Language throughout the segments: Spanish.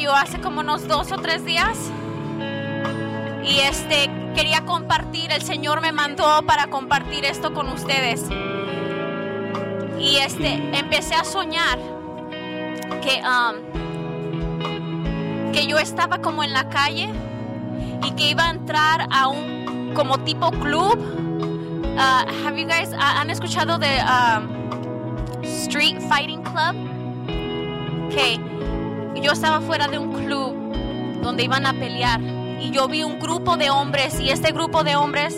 yo hace como unos dos o tres días y este quería compartir, el Señor me mandó para compartir esto con ustedes. Y este empecé a soñar que um, que yo estaba como en la calle y que iba a entrar a un como tipo club. Uh, have you guys uh, han escuchado de um, Street Fighting Club? Que yo estaba fuera de un club donde iban a pelear y yo vi un grupo de hombres y este grupo de hombres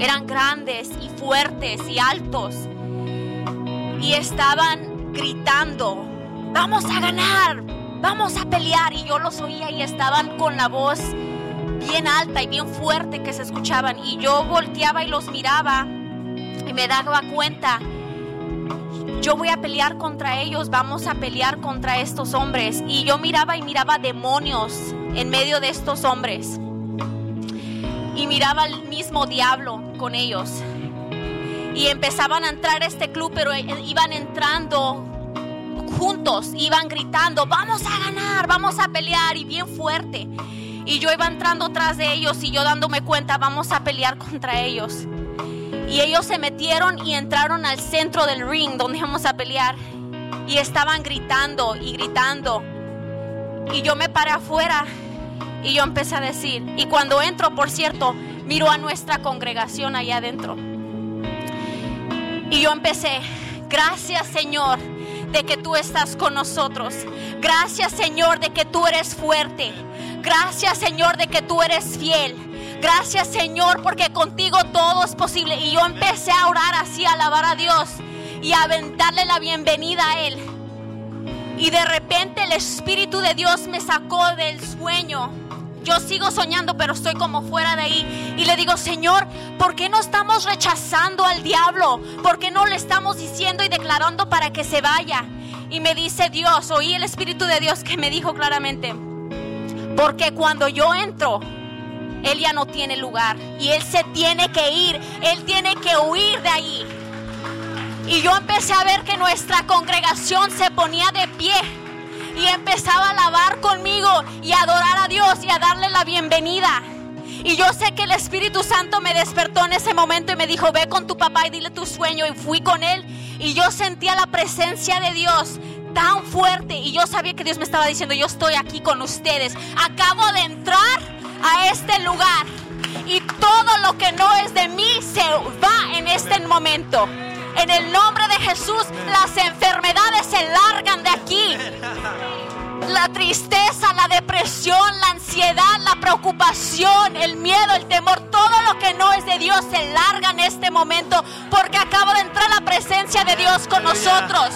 eran grandes y fuertes y altos y estaban gritando, vamos a ganar, vamos a pelear. Y yo los oía y estaban con la voz bien alta y bien fuerte que se escuchaban. Y yo volteaba y los miraba y me daba cuenta, yo voy a pelear contra ellos, vamos a pelear contra estos hombres. Y yo miraba y miraba demonios en medio de estos hombres. Y miraba el mismo diablo con ellos. Y empezaban a entrar a este club, pero iban entrando juntos, iban gritando, vamos a ganar, vamos a pelear y bien fuerte. Y yo iba entrando tras de ellos y yo dándome cuenta, vamos a pelear contra ellos. Y ellos se metieron y entraron al centro del ring donde íbamos a pelear. Y estaban gritando y gritando. Y yo me paré afuera y yo empecé a decir. Y cuando entro, por cierto, miro a nuestra congregación allá adentro. Y yo empecé, gracias Señor de que tú estás con nosotros. Gracias Señor de que tú eres fuerte. Gracias Señor de que tú eres fiel. Gracias Señor porque contigo todo es posible. Y yo empecé a orar así, a alabar a Dios y a darle la bienvenida a Él. Y de repente el Espíritu de Dios me sacó del sueño yo sigo soñando, pero estoy como fuera de ahí. Y le digo, Señor, ¿por qué no estamos rechazando al diablo? ¿Por qué no le estamos diciendo y declarando para que se vaya? Y me dice Dios, oí el Espíritu de Dios que me dijo claramente, porque cuando yo entro, Él ya no tiene lugar y Él se tiene que ir, Él tiene que huir de ahí. Y yo empecé a ver que nuestra congregación se ponía de pie y empezaba a alabar conmigo y a adorar a Dios y a darle la bienvenida. Y yo sé que el Espíritu Santo me despertó en ese momento y me dijo, ve con tu papá y dile tu sueño. Y fui con él y yo sentía la presencia de Dios tan fuerte y yo sabía que Dios me estaba diciendo, yo estoy aquí con ustedes. Acabo de entrar a este lugar y todo lo que no es de mí se va en este momento. En el nombre de Jesús, las enfermedades se largan de aquí. La tristeza, la depresión, la ansiedad, la preocupación, el miedo, el temor, todo lo que no es de Dios se larga en este momento porque acaba de entrar la presencia de Dios con nosotros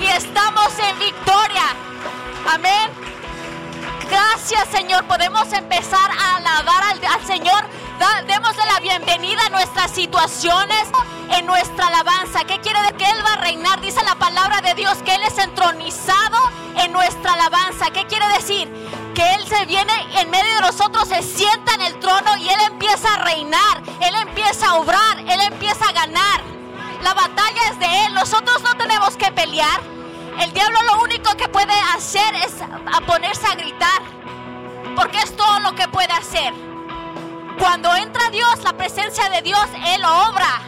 y estamos en victoria. Amén. Gracias Señor. Podemos empezar a alabar al, Señor démosle la bienvenida a nuestras situaciones en nuestra alabanza. ¿Qué quiere decir? Que Él va a reinar. Dice la palabra de Dios que Él es entronizado en nuestra alabanza. ¿Qué quiere decir? Que Él se viene en medio de nosotros, se sienta en el trono y Él empieza a reinar. Él empieza a obrar, Él empieza a ganar. La batalla es de Él. Nosotros no tenemos que pelear. El diablo lo único que puede hacer es a ponerse a gritar. Porque es todo lo que puede hacer. Cuando entra Dios, la presencia de Dios, Él obra.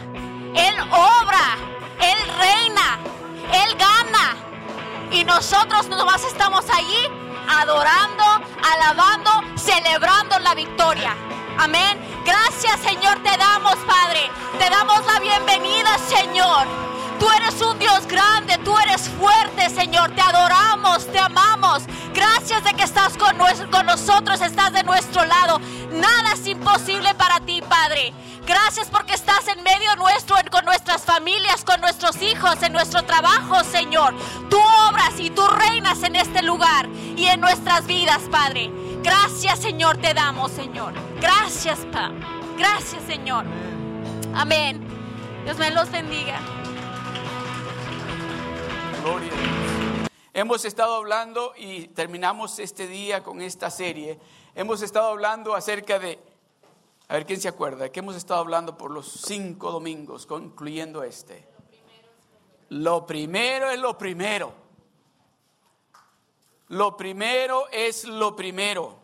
Él obra. Él reina. Él gana. Y nosotros nomás estamos allí adorando, alabando, celebrando la victoria. Amén. Gracias Señor te damos, Padre. Te damos la bienvenida, Señor. Tú eres un Dios grande, tú eres fuerte, Señor. Te adoramos, te amamos. Gracias de que estás con, con nosotros, estás de nuestro lado. Nada es imposible para ti, Padre. Gracias porque estás en medio nuestro, con nuestras familias, con nuestros hijos, en nuestro trabajo, Señor. Tú obras y tú reinas en este lugar y en nuestras vidas, Padre. Gracias, Señor, te damos, Señor. Gracias, Padre. Gracias, Señor. Amén. Dios me los bendiga. Gloria a Dios. Hemos estado hablando y terminamos este día con esta serie. Hemos estado hablando acerca de, a ver quién se acuerda, que hemos estado hablando por los cinco domingos, concluyendo este. Lo primero es lo primero. Lo primero es lo primero.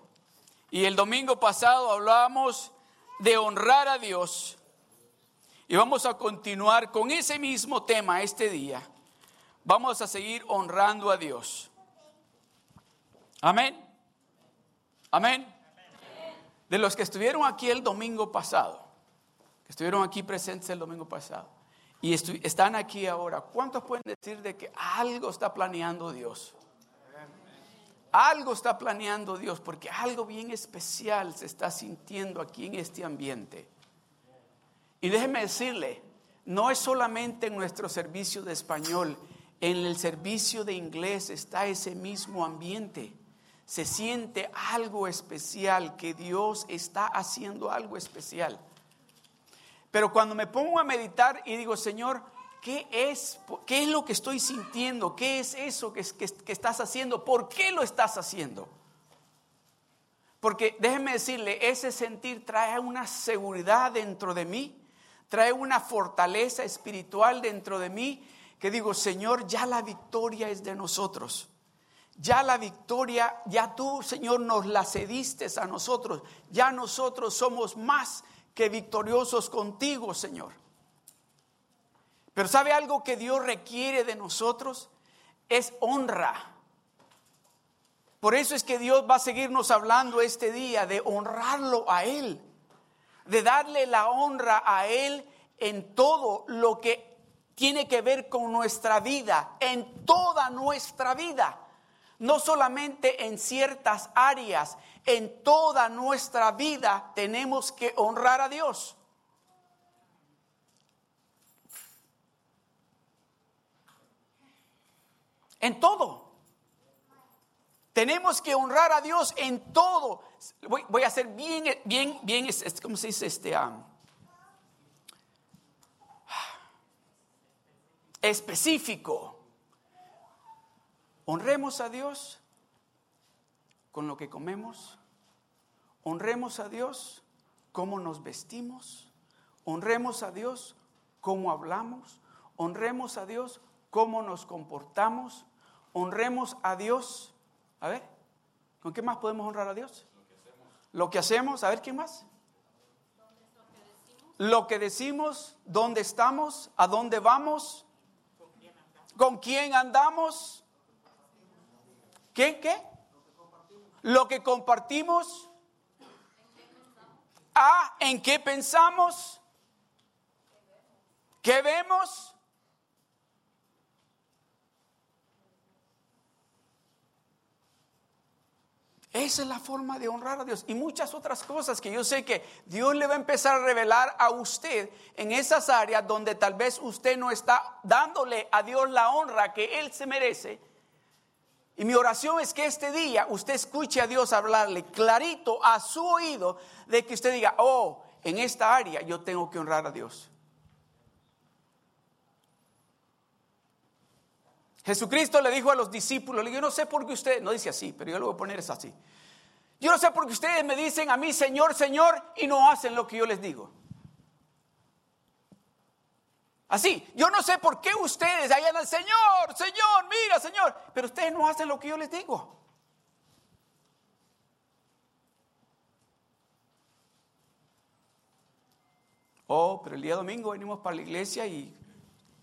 Y el domingo pasado hablábamos de honrar a Dios. Y vamos a continuar con ese mismo tema este día. Vamos a seguir honrando a Dios. Amén. Amén. De los que estuvieron aquí el domingo pasado, que estuvieron aquí presentes el domingo pasado, y están aquí ahora, ¿cuántos pueden decir de que algo está planeando Dios? Algo está planeando Dios porque algo bien especial se está sintiendo aquí en este ambiente. Y déjeme decirle, no es solamente en nuestro servicio de español, en el servicio de inglés está ese mismo ambiente. Se siente algo especial, que Dios está haciendo algo especial. Pero cuando me pongo a meditar y digo, Señor, ¿qué es, qué es lo que estoy sintiendo? ¿Qué es eso que, que estás haciendo? ¿Por qué lo estás haciendo? Porque déjeme decirle, ese sentir trae una seguridad dentro de mí, trae una fortaleza espiritual dentro de mí, que digo, Señor, ya la victoria es de nosotros. Ya la victoria, ya tú, Señor, nos la cediste a nosotros. Ya nosotros somos más que victoriosos contigo, Señor. Pero ¿sabe algo que Dios requiere de nosotros? Es honra. Por eso es que Dios va a seguirnos hablando este día de honrarlo a Él, de darle la honra a Él en todo lo que tiene que ver con nuestra vida, en toda nuestra vida, no solamente en ciertas áreas, en toda nuestra vida tenemos que honrar a Dios. En todo. Tenemos que honrar a Dios en todo. Voy, a ser bien, bien, bien, ¿cómo se dice? Este, específico. Honremos a Dios con lo que comemos, honremos a Dios cómo nos vestimos, honremos a Dios cómo hablamos, honremos a Dios cómo nos comportamos, honremos a Dios. A ver, ¿con qué más podemos honrar a Dios? Lo que hacemos, a ver, ¿quién más? Lo que decimos, dónde estamos, a dónde vamos, con quién andamos, ¿qué qué? lo que compartimos, A, en qué pensamos, qué vemos. Esa es la forma de honrar a Dios. Y muchas otras cosas que yo sé que Dios le va a empezar a revelar a usted en esas áreas donde tal vez usted no está dándole a Dios la honra que Él se merece. Y mi oración es que este día usted escuche a Dios hablarle clarito a su oído de que usted diga, oh, en esta área yo tengo que honrar a Dios. Jesucristo le dijo a los discípulos, yo no sé por qué ustedes, no dice así, pero yo lo voy a poner es así. Yo no sé por qué ustedes me dicen a mí, Señor, Señor, y no hacen lo que yo les digo. Así, yo no sé por qué ustedes allá el Señor, Señor, mira, Señor, pero ustedes no hacen lo que yo les digo. Oh, pero el día domingo venimos para la iglesia y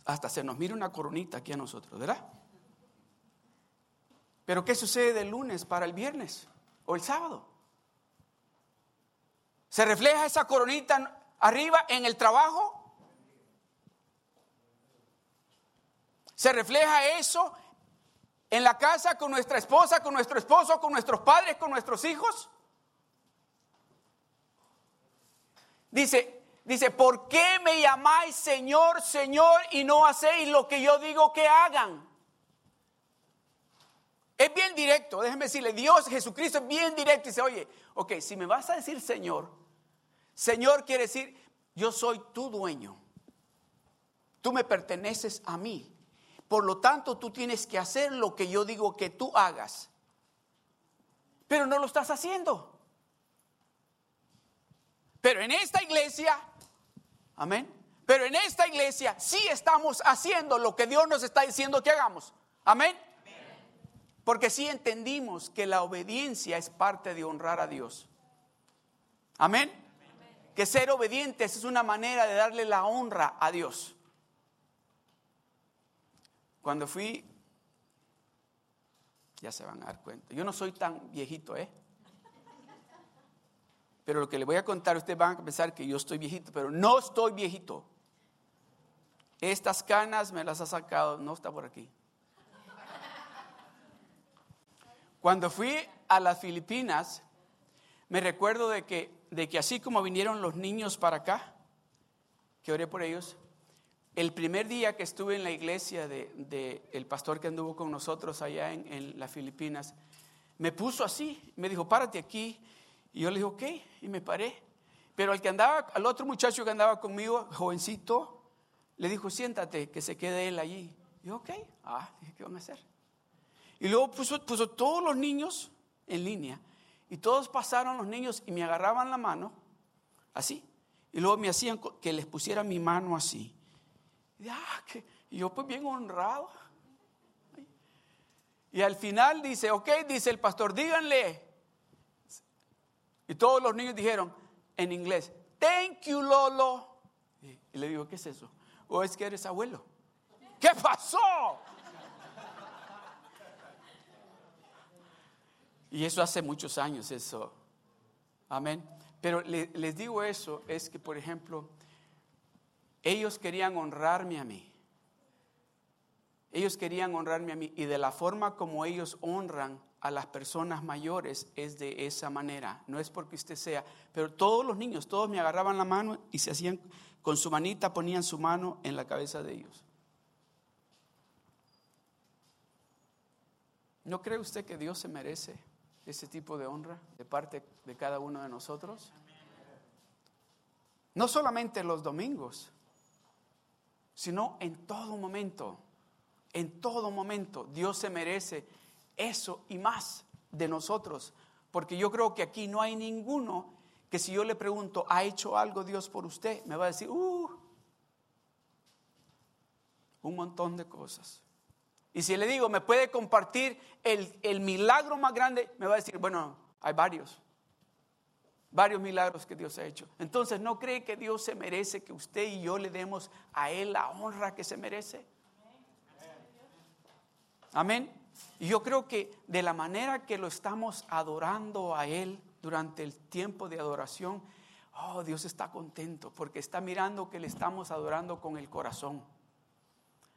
hasta se nos mira una coronita aquí a nosotros, ¿verdad? Pero ¿qué sucede del lunes para el viernes o el sábado? ¿Se refleja esa coronita arriba en el trabajo? ¿Se refleja eso en la casa con nuestra esposa, con nuestro esposo, con nuestros padres, con nuestros hijos? Dice, dice, ¿por qué me llamáis Señor, Señor y no hacéis lo que yo digo que hagan? Es bien directo, déjenme decirle, Dios, Jesucristo es bien directo y dice, oye, ok, si me vas a decir Señor, Señor quiere decir, yo soy tu dueño, tú me perteneces a mí. Por lo tanto, tú tienes que hacer lo que yo digo que tú hagas. Pero no lo estás haciendo. Pero en esta iglesia, amén. Pero en esta iglesia sí estamos haciendo lo que Dios nos está diciendo que hagamos. Amén. Porque sí entendimos que la obediencia es parte de honrar a Dios. Amén. Que ser obedientes es una manera de darle la honra a Dios. Cuando fui, ya se van a dar cuenta, yo no soy tan viejito, ¿eh? Pero lo que le voy a contar, ustedes van a pensar que yo estoy viejito, pero no estoy viejito. Estas canas me las ha sacado, no está por aquí. Cuando fui a las Filipinas, me recuerdo de que, de que así como vinieron los niños para acá, que oré por ellos, el primer día que estuve en la iglesia del de, el pastor que anduvo con nosotros allá en, en, las Filipinas, me puso así, me dijo, párate aquí. Y yo le dije, ok, y me paré. Pero al que andaba, al otro muchacho que andaba conmigo, jovencito, le dijo, siéntate, que se quede él allí. Yo, ok, ah, dije, ¿qué van a hacer? Y luego puso, puso todos los niños en línea. Y todos pasaron los niños y me agarraban la mano, así. Y luego me hacían que les pusiera mi mano así. Y, ah, que, y yo pues bien honrado. Y al final dice, ok, dice el pastor, díganle. Y todos los niños dijeron en inglés, thank you, Lolo. Y le digo, ¿qué es eso? ¿O es que eres abuelo? ¿Qué pasó? Y eso hace muchos años, eso. Amén. Pero le, les digo eso, es que, por ejemplo, ellos querían honrarme a mí. Ellos querían honrarme a mí. Y de la forma como ellos honran a las personas mayores es de esa manera. No es porque usted sea. Pero todos los niños, todos me agarraban la mano y se hacían con su manita, ponían su mano en la cabeza de ellos. ¿No cree usted que Dios se merece ese tipo de honra de parte de cada uno de nosotros? No solamente los domingos, sino en todo momento. En todo momento Dios se merece eso y más de nosotros. Porque yo creo que aquí no hay ninguno que si yo le pregunto, ¿ha hecho algo Dios por usted? Me va a decir, uh, un montón de cosas. Y si le digo, ¿me puede compartir el, el milagro más grande? Me va a decir, bueno, hay varios varios milagros que Dios ha hecho. Entonces, ¿no cree que Dios se merece que usted y yo le demos a Él la honra que se merece? Amén. Y yo creo que de la manera que lo estamos adorando a Él durante el tiempo de adoración, oh, Dios está contento porque está mirando que le estamos adorando con el corazón.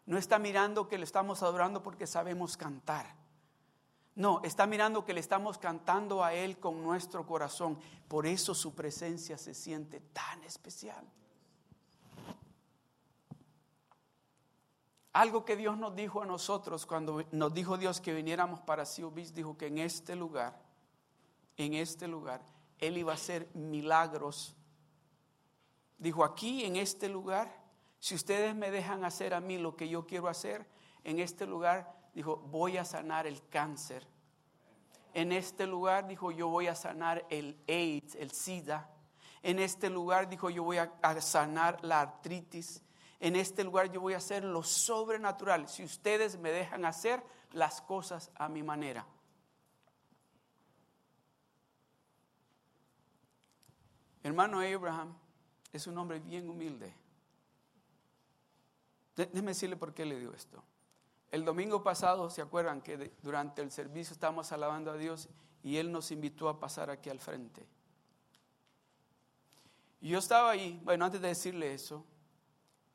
No está mirando que le estamos adorando porque sabemos cantar no, está mirando que le estamos cantando a Él con nuestro corazón. Por eso su presencia se siente tan especial. Algo que Dios nos dijo a nosotros cuando nos dijo Dios que viniéramos para Siobis, dijo que en este lugar, en este lugar, Él iba a hacer milagros. Dijo, aquí en este lugar, si ustedes me dejan hacer a mí lo que yo quiero hacer, en este lugar dijo, voy a sanar el cáncer. En este lugar dijo, yo voy a sanar el AIDS, el SIDA. En este lugar dijo, yo voy a, sanar la artritis. En este lugar yo voy a hacer lo sobrenatural. Si ustedes me dejan hacer las cosas a mi manera. Hermano Abraham es un hombre bien humilde. Déjeme decirle por qué le digo esto. El domingo pasado, ¿se acuerdan que durante el servicio estábamos alabando a Dios y Él nos invitó a pasar aquí al frente? Y yo estaba ahí, bueno, antes de decirle eso,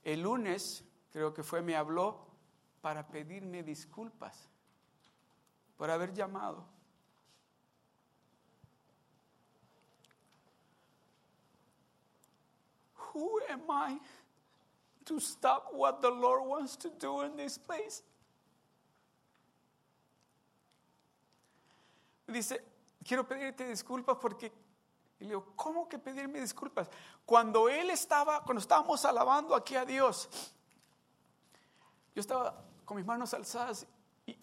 el lunes, creo que fue, me habló para pedirme disculpas por haber llamado. Who am I to stop what the Lord wants to do in this place? dice, quiero pedirte disculpas porque... Y le digo, ¿cómo que pedirme disculpas? Cuando él estaba, cuando estábamos alabando aquí a Dios, yo estaba con mis manos alzadas y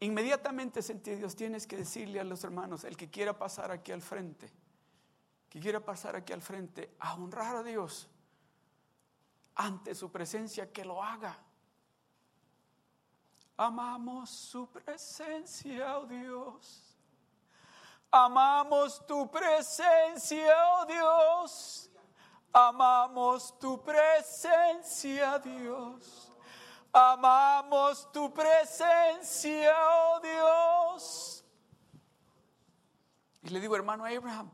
inmediatamente sentí, Dios, tienes que decirle a los hermanos, el que quiera pasar aquí al frente, que quiera pasar aquí al frente a honrar a Dios ante su presencia, que lo haga. Amamos su presencia, oh Dios. Amamos tu presencia, oh Dios. Amamos tu presencia, Dios. Amamos tu presencia, oh Dios. Y le digo, hermano Abraham,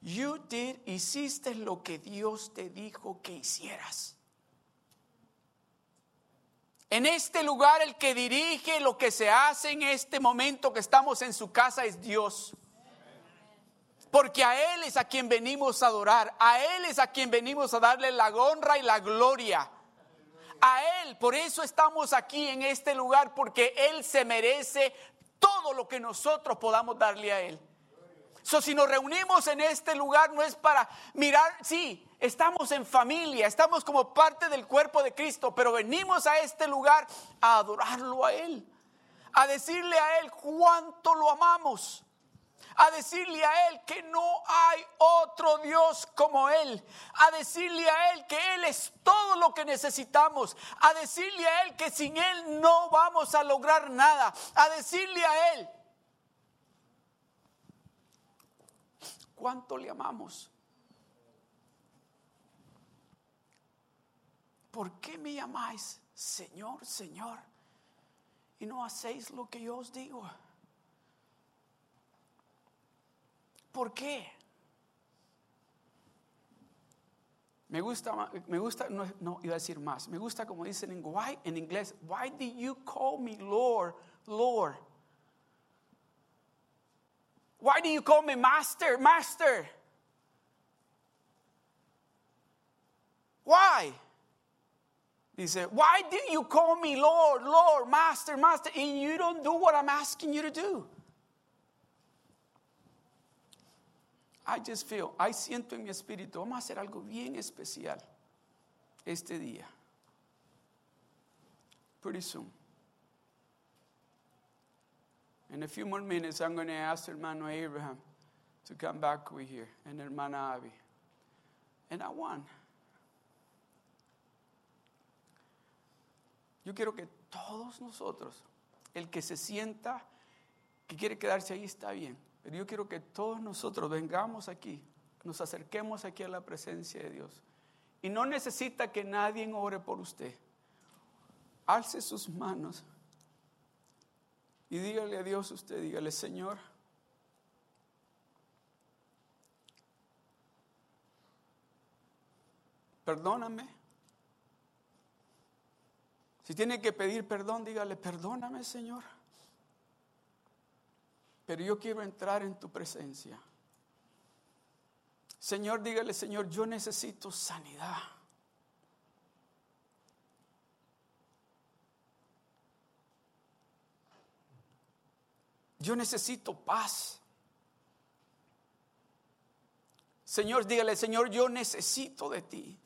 you did, hiciste lo que Dios te dijo que hicieras. En este lugar el que dirige lo que se hace en este momento que estamos en su casa es Dios. Porque a Él es a quien venimos a adorar, a Él es a quien venimos a darle la honra y la gloria. A Él, por eso estamos aquí en este lugar, porque Él se merece todo lo que nosotros podamos darle a Él. So, si nos reunimos en este lugar no es para mirar, sí, estamos en familia, estamos como parte del cuerpo de Cristo, pero venimos a este lugar a adorarlo a Él, a decirle a Él cuánto lo amamos, a decirle a Él que no hay otro Dios como Él, a decirle a Él que Él es todo lo que necesitamos, a decirle a Él que sin Él no vamos a lograr nada, a decirle a Él cuánto le amamos. ¿Por qué me llamáis Señor, Señor? Y no hacéis lo que yo os digo. ¿Por qué? Me gusta, me gusta, no, iba a decir más. Me gusta como dicen en, en inglés, why do you call me Lord, Lord? Why do you call me master, master? Why? He said, why do you call me Lord, Lord, master, master, and you don't do what I'm asking you to do? I just feel, I siento en mi espíritu, vamos a hacer algo bien especial este día. Pretty soon. In a few more minutes, I'm going to ask hermano Abraham to come back over here and hermana Abby. And I want. Yo quiero que todos nosotros, el que se sienta que quiere quedarse ahí está bien, pero yo quiero que todos nosotros vengamos aquí, nos acerquemos aquí a la presencia de Dios. Y no necesita que nadie ore por usted. Alce sus manos y dígale a Dios usted, dígale, Señor, perdóname. Si tiene que pedir perdón, dígale, perdóname, Señor. Pero yo quiero entrar en tu presencia. Señor, dígale, Señor, yo necesito sanidad. Yo necesito paz. Señor, dígale, Señor, yo necesito de ti.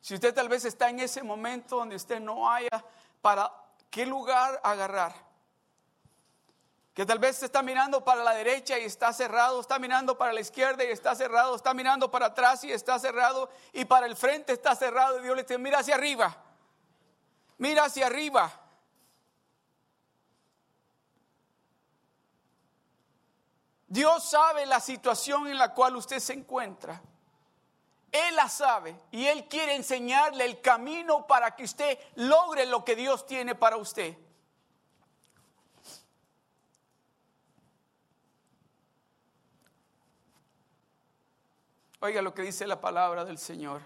Si usted tal vez está en ese momento donde usted no haya para qué lugar agarrar, que tal vez está mirando para la derecha y está cerrado, está mirando para la izquierda y está cerrado, está mirando para atrás y está cerrado, y para el frente está cerrado, y Dios le dice, mira hacia arriba, mira hacia arriba. Dios sabe la situación en la cual usted se encuentra. Él la sabe y Él quiere enseñarle el camino para que usted logre lo que Dios tiene para usted. Oiga lo que dice la palabra del Señor.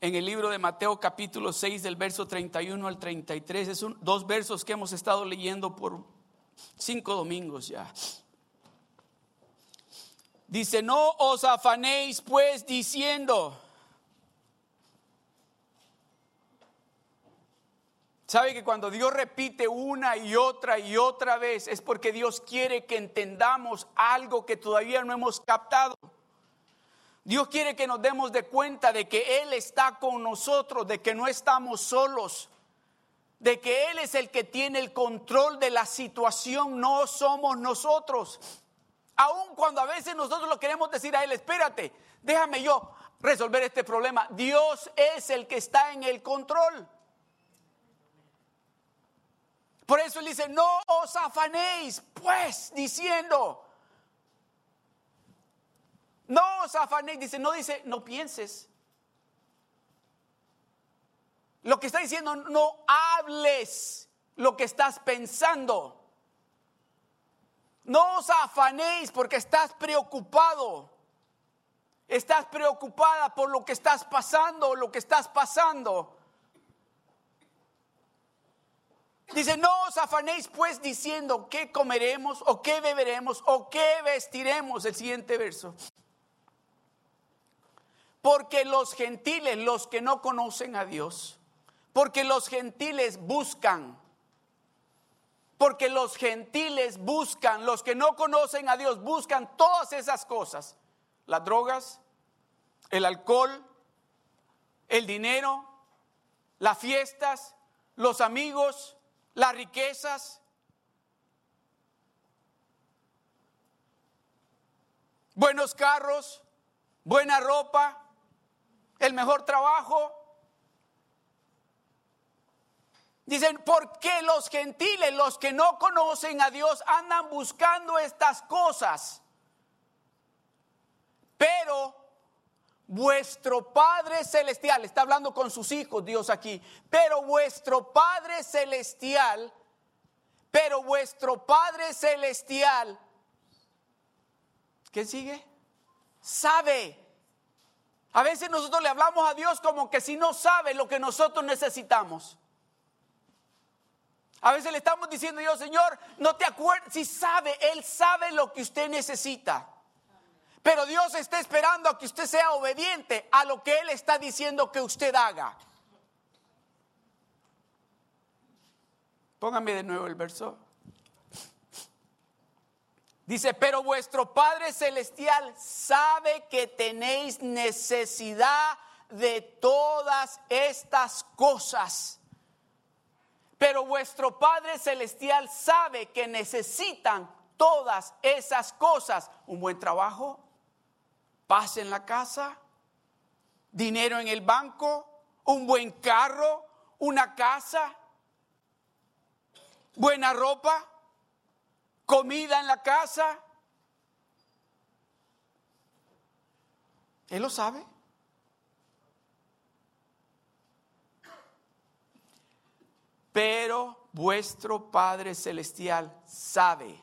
En el libro de Mateo capítulo 6 del verso 31 al 33, es dos versos que hemos estado leyendo por Cinco domingos ya. Dice, no os afanéis pues diciendo. ¿Sabe que cuando Dios repite una y otra y otra vez es porque Dios quiere que entendamos algo que todavía no hemos captado? Dios quiere que nos demos de cuenta de que Él está con nosotros, de que no estamos solos de que Él es el que tiene el control de la situación, no somos nosotros. Aun cuando a veces nosotros lo queremos decir a Él, espérate, déjame yo, resolver este problema. Dios es el que está en el control. Por eso él dice, no os afanéis, pues, diciendo, no os afanéis, dice, no dice, no pienses. Lo que está diciendo, no hables lo que estás pensando. No os afanéis porque estás preocupado. Estás preocupada por lo que estás pasando lo que estás pasando. Dice, no os afanéis pues diciendo qué comeremos o qué beberemos o qué vestiremos. El siguiente verso. Porque los gentiles, los que no conocen a Dios, porque los gentiles buscan porque los gentiles buscan, los que no conocen a Dios, buscan todas esas cosas. Las drogas, el alcohol, el dinero, las fiestas, los amigos, las riquezas. Buenos carros, buena ropa, el mejor trabajo, Dicen, ¿por qué los gentiles, los que no conocen a Dios, andan buscando estas cosas? Pero vuestro Padre Celestial, está hablando con sus hijos Dios aquí, pero vuestro Padre Celestial, pero vuestro Padre Celestial, ¿qué sigue? Sabe. A veces nosotros le hablamos a Dios como que si no sabe lo que nosotros necesitamos. A veces le estamos diciendo yo, Señor, no te acuerdas, si sabe, Él sabe lo que usted necesita. Pero Dios está esperando a que usted sea obediente a lo que Él está diciendo que usted haga. Póngame de nuevo el verso. Dice, pero vuestro Padre Celestial sabe que tenéis necesidad de todas estas cosas pero vuestro Padre Celestial sabe que necesitan todas esas cosas. Un buen trabajo, paz en la casa, dinero en el banco, un buen carro, una casa, buena ropa, comida en la casa. Él lo sabe. Pero vuestro Padre Celestial sabe.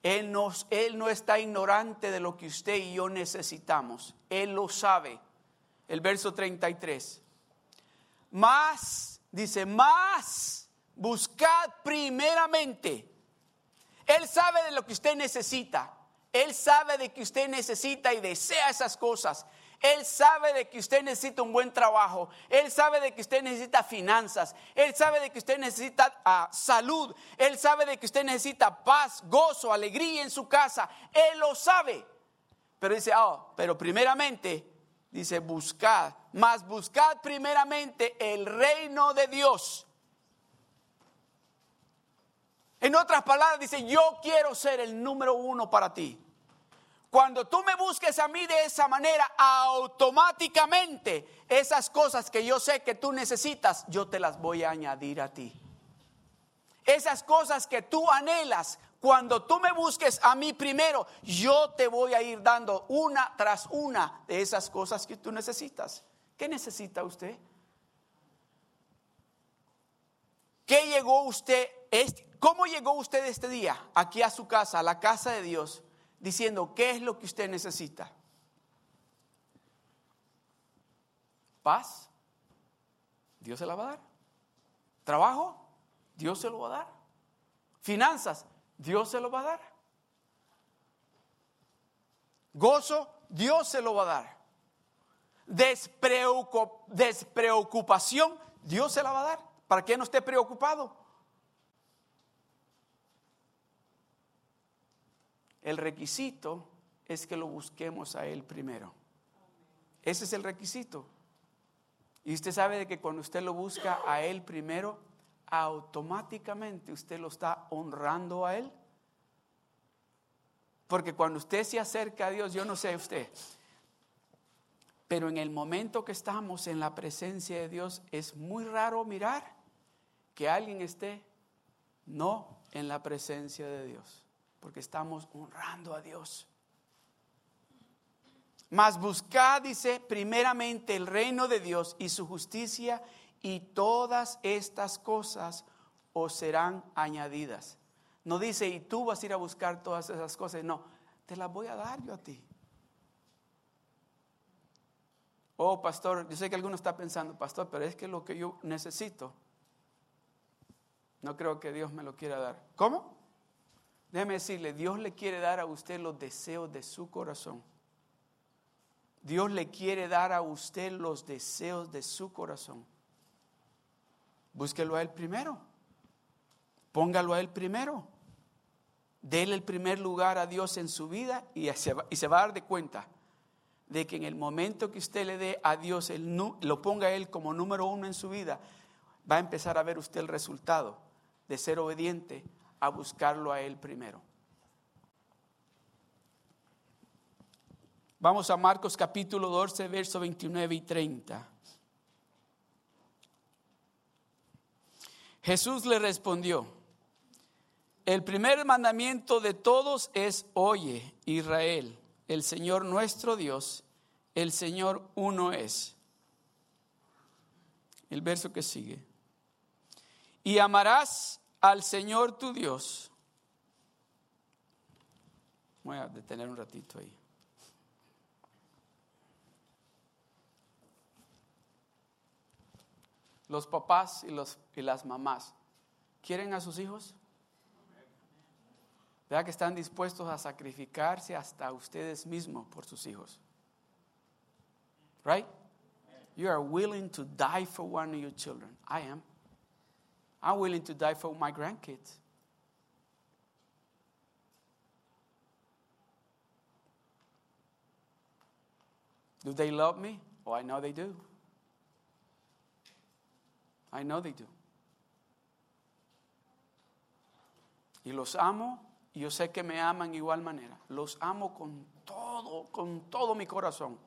Él, nos, él no está ignorante de lo que usted y yo necesitamos. Él lo sabe. El verso 33. Más, dice, más buscad primeramente. Él sabe de lo que usted necesita. Él sabe de que usted necesita y desea esas cosas. Él sabe de que usted necesita un buen trabajo. Él sabe de que usted necesita finanzas. Él sabe de que usted necesita ah, salud. Él sabe de que usted necesita paz, gozo, alegría en su casa. Él lo sabe. Pero dice, oh, pero primeramente, dice, buscad, más buscad primeramente el reino de Dios. En otras palabras, dice, yo quiero ser el número uno para ti. Cuando tú me busques a mí de esa manera, automáticamente esas cosas que yo sé que tú necesitas, yo te las voy a añadir a ti. Esas cosas que tú anhelas, cuando tú me busques a mí primero, yo te voy a ir dando una tras una de esas cosas que tú necesitas. ¿Qué necesita usted? ¿Qué llegó usted? ¿Cómo llegó usted este día aquí a su casa, a la casa de Dios? Diciendo qué es lo que usted necesita. Paz, Dios se la va a dar. Trabajo, Dios se lo va a dar. Finanzas, Dios se lo va a dar. Gozo, Dios se lo va a dar. despreocupación, Dios se la va a dar. Para que no esté preocupado. El requisito es que lo busquemos a Él primero. Ese es el requisito. Y usted sabe de que cuando usted lo busca a Él primero, automáticamente usted lo está honrando a Él. Porque cuando usted se acerca a Dios, yo no sé usted, Pero en el momento que estamos en la presencia de Dios, es muy raro mirar que alguien esté no en la presencia de Dios, porque estamos honrando a Dios. Mas buscad, dice, primeramente el reino de Dios y su justicia, y todas estas cosas os serán añadidas. No dice, y tú vas a ir a buscar todas esas cosas. No, te las voy a dar yo a ti. Oh, pastor, yo sé que alguno está pensando, pastor, pero es que lo que yo necesito, no creo que Dios me lo quiera dar. ¿Cómo? Déjeme decirle, Dios le quiere dar a usted los deseos de su corazón. Dios le quiere dar a usted los deseos de su corazón. Búsquelo a Él primero. Póngalo a Él primero. Dele el primer lugar a Dios en su vida y se va, y se va a dar de cuenta de que en el momento que usted le dé a Dios, el, lo ponga a Él como número uno en su vida, va a empezar a ver usted el resultado de ser obediente a buscarlo a Él primero. Vamos a Marcos capítulo 12, verso 29 y 30. Jesús le respondió, el primer mandamiento de todos es, oye, Israel, el Señor nuestro Dios, el Señor uno es. El verso que sigue. Y amarás al Señor tu Dios. Voy a detener un ratito ahí. los papás y, los, y las mamás, ¿quieren a sus hijos? Vea que están dispuestos a sacrificarse hasta ustedes mismos por sus hijos. Right? You are willing to die for one of your children. I am. I'm willing to die for my grandkids. Do they love me? Oh, I know they do. I know they do. Y los amo, y yo sé que me aman igual manera. Los amo con todo, con todo mi corazón.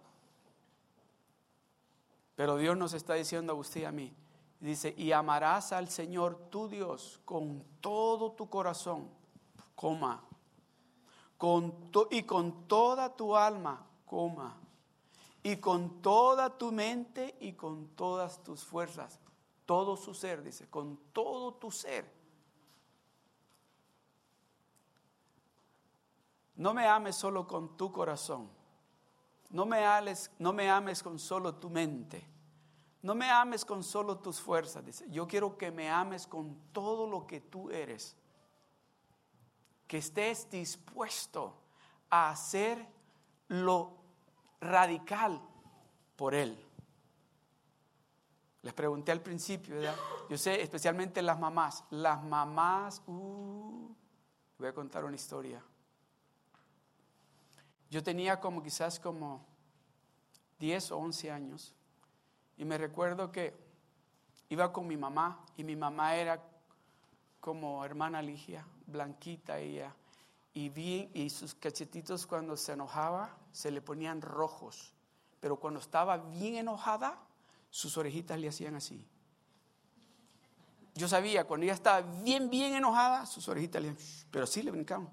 Pero Dios nos está diciendo a usted y a mí, dice, y amarás al Señor tu Dios con todo tu corazón, coma, con y con toda tu alma, coma, y con toda tu mente y con todas tus fuerzas todo su ser, dice, con todo tu ser. No me ames solo con tu corazón. No me, ames, no me ames con solo tu mente. No me ames con solo tus fuerzas. Dice, yo quiero que me ames con todo lo que tú eres. Que estés dispuesto a hacer lo radical por Él. Les pregunté al principio, ¿verdad? Yo sé, especialmente las mamás. Las mamás, uh, voy a contar una historia. Yo tenía como quizás como 10 o 11 años y me recuerdo que iba con mi mamá y mi mamá era como hermana Ligia, blanquita ella, y, bien, y sus cachetitos cuando se enojaba se le ponían rojos, pero cuando estaba bien enojada sus orejitas le hacían así. Yo sabía, cuando ella estaba bien, bien enojada, sus orejitas le hacían, pero sí le brincaban.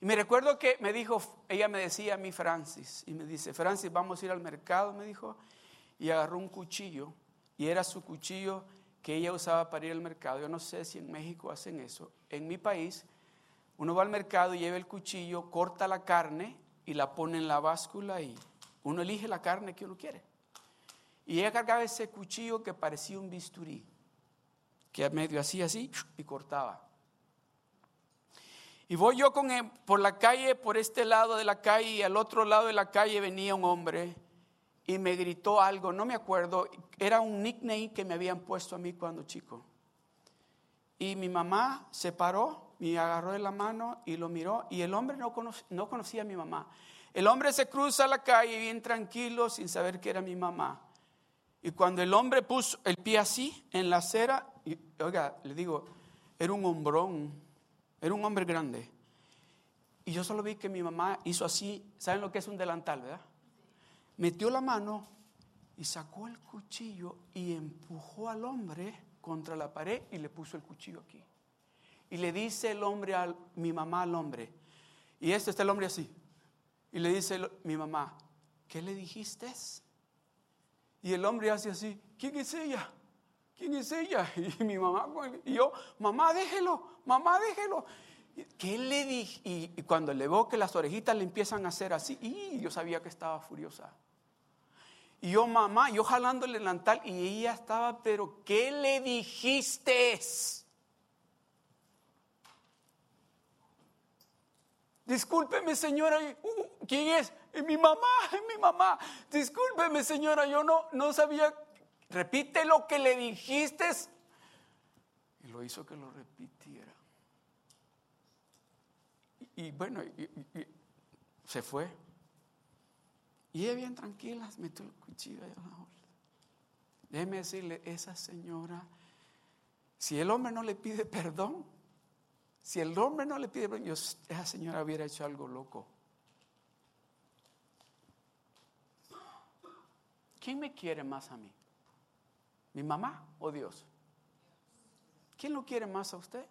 Y me recuerdo que me dijo, ella me decía a mí, Francis, y me dice, Francis, vamos a ir al mercado, me dijo, y agarró un cuchillo, y era su cuchillo que ella usaba para ir al mercado. Yo no sé si en México hacen eso. En mi país, uno va al mercado, lleva el cuchillo, corta la carne y la pone en la báscula y uno elige la carne que uno quiere. Y ella cargaba ese cuchillo que parecía un bisturí, que medio así, así, y cortaba. Y voy yo con por la calle, por este lado de la calle, y al otro lado de la calle venía un hombre y me gritó algo, no me acuerdo, era un nickname que me habían puesto a mí cuando chico. Y mi mamá se paró, me agarró de la mano y lo miró, y el hombre no, no conocía a mi mamá. El hombre se cruza la calle bien tranquilo, sin saber que era mi mamá. Y cuando el hombre puso el pie así en la acera, y, oiga, le digo, era un hombrón, era un hombre grande. Y yo solo vi que mi mamá hizo así, ¿saben lo que es un delantal, verdad? Metió la mano y sacó el cuchillo y empujó al hombre contra la pared y le puso el cuchillo aquí. Y le dice el hombre a mi mamá al hombre, y este está el hombre así, y le dice mi mamá, ¿qué le dijiste? Y el hombre hace así, ¿quién es ella? ¿Quién es ella? Y mi mamá, yo, mamá, déjelo, mamá, déjelo. ¿Qué le dije? Y, cuando le veo que las orejitas le empiezan a hacer así, y yo sabía que estaba furiosa. Y yo, mamá, yo jalando el delantal y ella estaba, pero ¿qué le dijiste? Discúlpeme, señora, uh, ¿quién es? mi mamá, mi mamá. Discúlpeme, señora, yo no, no sabía. Repite lo que le dijiste. Y lo hizo que lo repitiera. Y, bueno, se fue. Y ella bien tranquila, metió el cuchillo ahí la Déjeme decirle, esa señora, si el hombre no le pide perdón, si el hombre no le pide perdón, esa señora hubiera hecho algo loco. ¿Quién me quiere más a mí? ¿Mi mamá o Dios? ¿Quién lo quiere más a usted?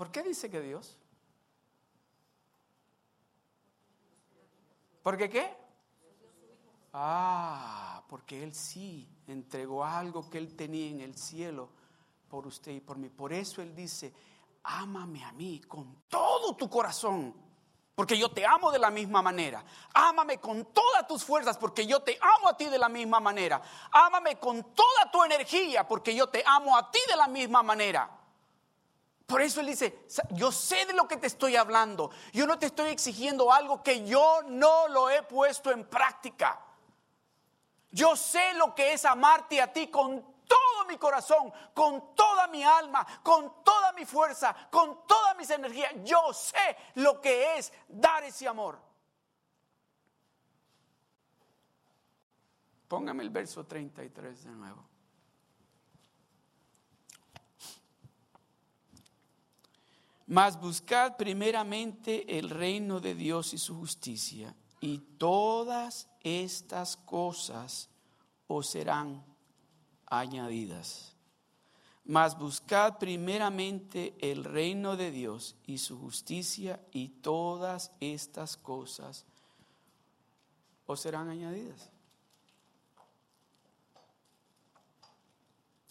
¿Por qué dice que Dios? ¿Por qué qué? Ah, porque Él sí entregó algo que Él tenía en el cielo por usted y por mí. Por eso Él dice, ámame a mí con todo tu corazón, porque yo te amo de la misma manera. Ámame con todas tus fuerzas, porque yo te amo a ti de la misma manera. Ámame con toda tu energía, porque yo te amo a ti de la misma manera. Por eso él dice, yo sé de lo que te estoy hablando. Yo no te estoy exigiendo algo que yo no lo he puesto en práctica. Yo sé lo que es amarte a ti con todo mi corazón, con toda mi alma, con toda mi fuerza, con todas mis energías. Yo sé lo que es dar ese amor. Póngame el verso 33 de nuevo. Mas buscad primeramente el reino de Dios y su justicia, y todas estas cosas os serán añadidas. Mas buscad primeramente el reino de Dios y su justicia, y todas estas cosas os serán añadidas.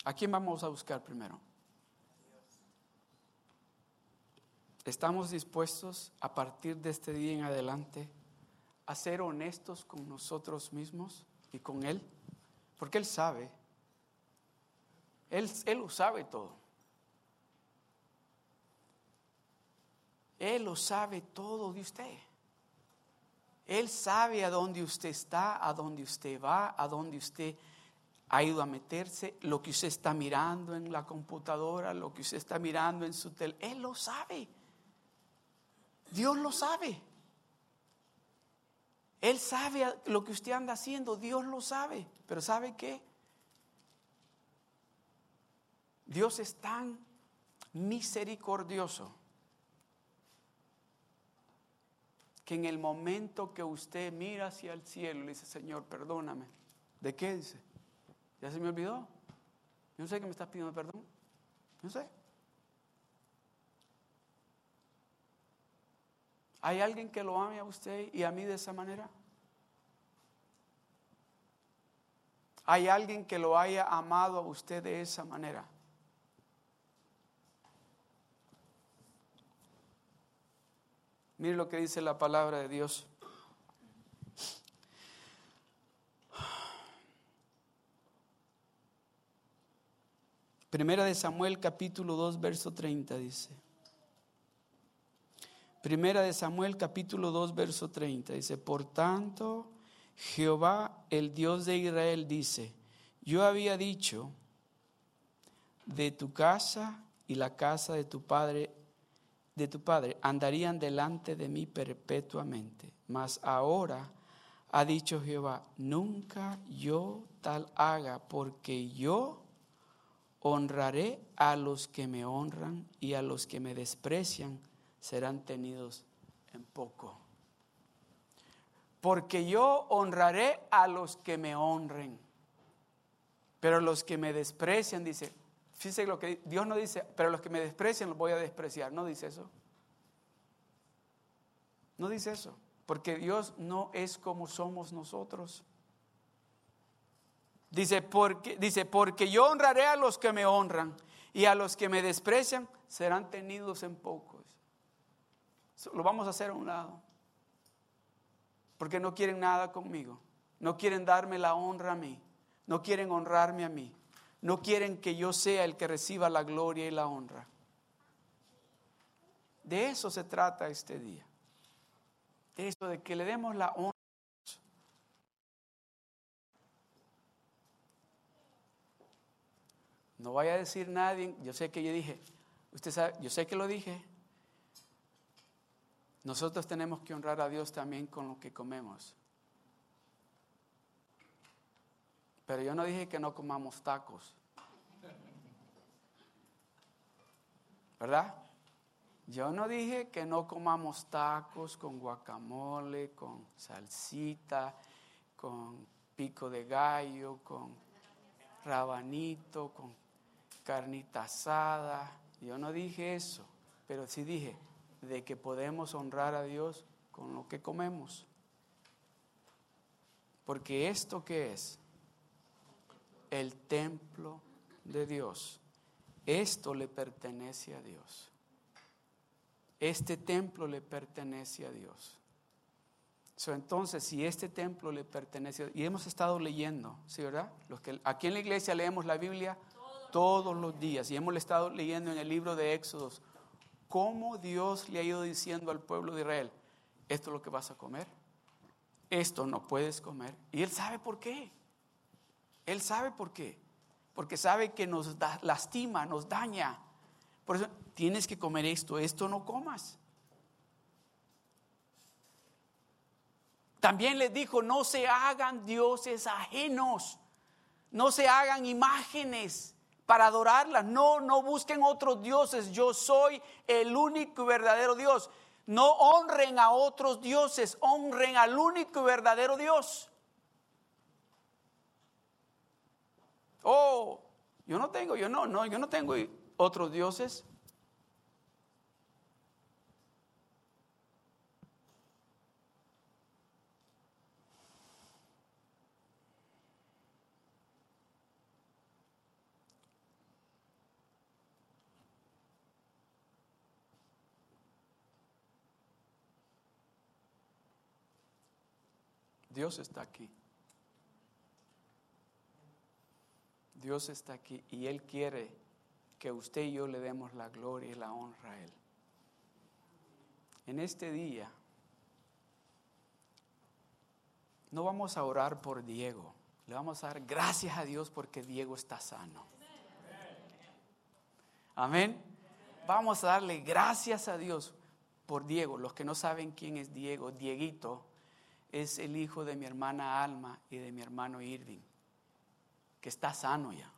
¿A quién vamos a buscar primero? ¿Estamos dispuestos a partir de este día en adelante a ser honestos con nosotros mismos y con Él? Porque Él sabe. Él, él lo sabe todo. Él lo sabe todo de usted. Él sabe a dónde usted está, a dónde usted va, a dónde usted ha ido a meterse, lo que usted está mirando en la computadora, lo que usted está mirando en su tel. Él lo sabe. Dios lo sabe. Él sabe lo que usted anda haciendo, Dios lo sabe. Pero ¿sabe qué? Dios es tan misericordioso que en el momento que usted mira hacia el cielo le dice, Señor, perdóname. ¿De qué dice? ¿Ya se me olvidó? Yo no sé que me estás pidiendo perdón. No sé. ¿Hay alguien que lo ame a usted y a mí de esa manera? ¿Hay alguien que lo haya amado a usted de esa manera? Mire lo que dice la palabra de Dios. Primera de Samuel capítulo 2 verso 30 dice. Primera de Samuel capítulo 2 verso 30 dice, por tanto Jehová el Dios de Israel dice, yo había dicho, de tu casa y la casa de tu padre de tu padre andarían delante de mí perpetuamente. Mas ahora ha dicho Jehová, nunca yo tal haga, porque yo honraré a los que me honran y a los que me desprecian serán tenidos en poco. porque yo honraré a los que me honren. Pero los que me desprecian, dice, fíjese lo que Dios no dice, pero los que me desprecian los voy a despreciar. No dice eso. No dice eso, porque Dios no es como somos nosotros. Dice porque, dice, porque yo honraré a los que me honran y a los que me desprecian serán tenidos en pocos. Lo vamos a hacer a un lado. Porque no quieren nada conmigo. No quieren darme la honra a mí. No quieren honrarme a mí. No quieren que yo sea el que reciba la gloria y la honra. De eso se trata este día. De eso, de que le demos la honra. No vaya a decir nadie, yo sé que yo dije, usted sabe, yo sé que lo dije. Nosotros tenemos que honrar a Dios también con lo que comemos. Pero yo no dije que no comamos tacos. ¿Verdad? Yo no dije que no comamos tacos con guacamole, con salsita, con pico de gallo, con rabanito, con carnita asada. Yo no dije eso, pero sí dije de que podemos honrar a Dios con lo que comemos. Porque esto que es el templo de Dios, esto le pertenece a Dios. Este templo le pertenece a Dios. entonces, si este templo le pertenece, a Dios, y hemos estado leyendo, ¿sí verdad? Los que aquí en la iglesia leemos la Biblia todos los días y hemos estado leyendo en el libro de Éxodos cómo Dios le ha ido diciendo al pueblo de Israel, esto es lo que vas a comer, esto no puedes comer. Y él sabe por qué. Él sabe por qué. Porque sabe que nos lastima, nos daña. Por eso tienes que comer esto, esto no comas. También les dijo, no se hagan dioses ajenos, no se hagan imágenes para adorarlas. No, no busquen otros dioses. Yo soy el único y verdadero Dios. No honren a otros dioses, honren al único y verdadero Dios. Oh, yo no tengo, yo no, no, yo no tengo otros dioses. Dios está aquí. Dios está aquí y Él quiere que usted y yo le demos la gloria y la honra a Él. En este día no vamos a orar por Diego, le vamos a dar gracias a Dios porque Diego está sano. Amén. Vamos a darle gracias a Dios por Diego. Los que no saben quién es Diego, Dieguito es el hijo de mi hermana Alma y de mi hermano Irving, que está sano ya.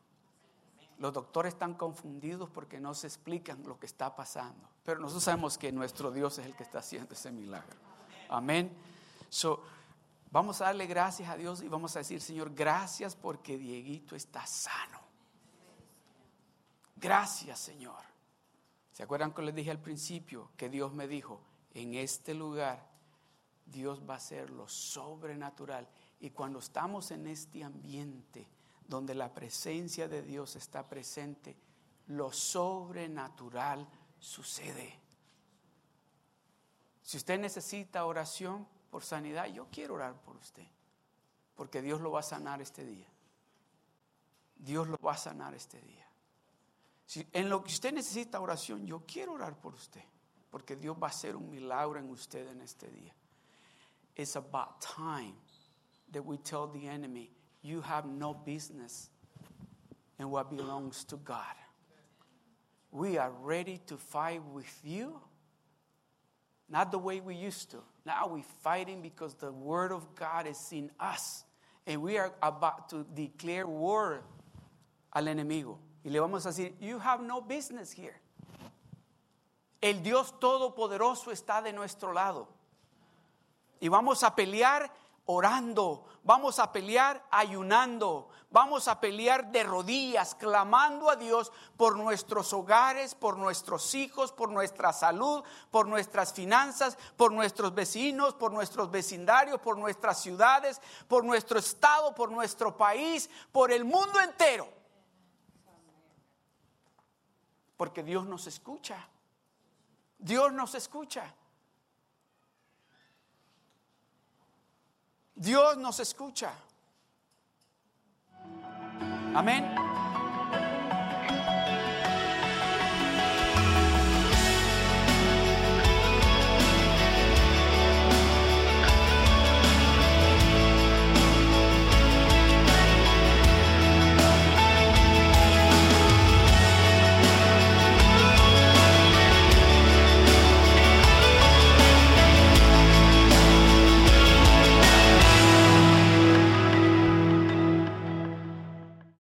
Los doctores están confundidos porque no se explican lo que está pasando. Pero nosotros sabemos que nuestro Dios es el que está haciendo ese milagro. Amén. So, vamos a darle gracias a Dios y vamos a decir, Señor, gracias porque Dieguito está sano. Gracias, Señor. ¿Se acuerdan que les dije al principio que Dios me dijo, en este lugar Dios va a hacer lo sobrenatural. Y cuando estamos en este ambiente donde la presencia de Dios está presente, lo sobrenatural sucede. Si usted necesita oración por sanidad, yo quiero orar por usted, porque Dios lo va a sanar este día. Dios lo va a sanar este día. Si en lo que usted necesita oración, yo quiero orar por usted, porque Dios va a hacer un milagro en usted en este día. It's about time that we tell the enemy, you have no business in what belongs to God. We are ready to fight with you, not the way we used to. Now we're fighting because the word of God is in us. And we are about to declare war al enemigo. Y le vamos a decir, you have no business here. El Dios Todopoderoso está de nuestro lado. Y vamos a pelear orando, vamos a pelear ayunando, vamos a pelear de rodillas, clamando a Dios por nuestros hogares, por nuestros hijos, por nuestra salud, por nuestras finanzas, por nuestros vecinos, por nuestros vecindarios, por nuestras ciudades, por nuestro estado, por nuestro país, por el mundo entero. Porque Dios nos escucha. Dios nos escucha. Dios nos escucha. Amén.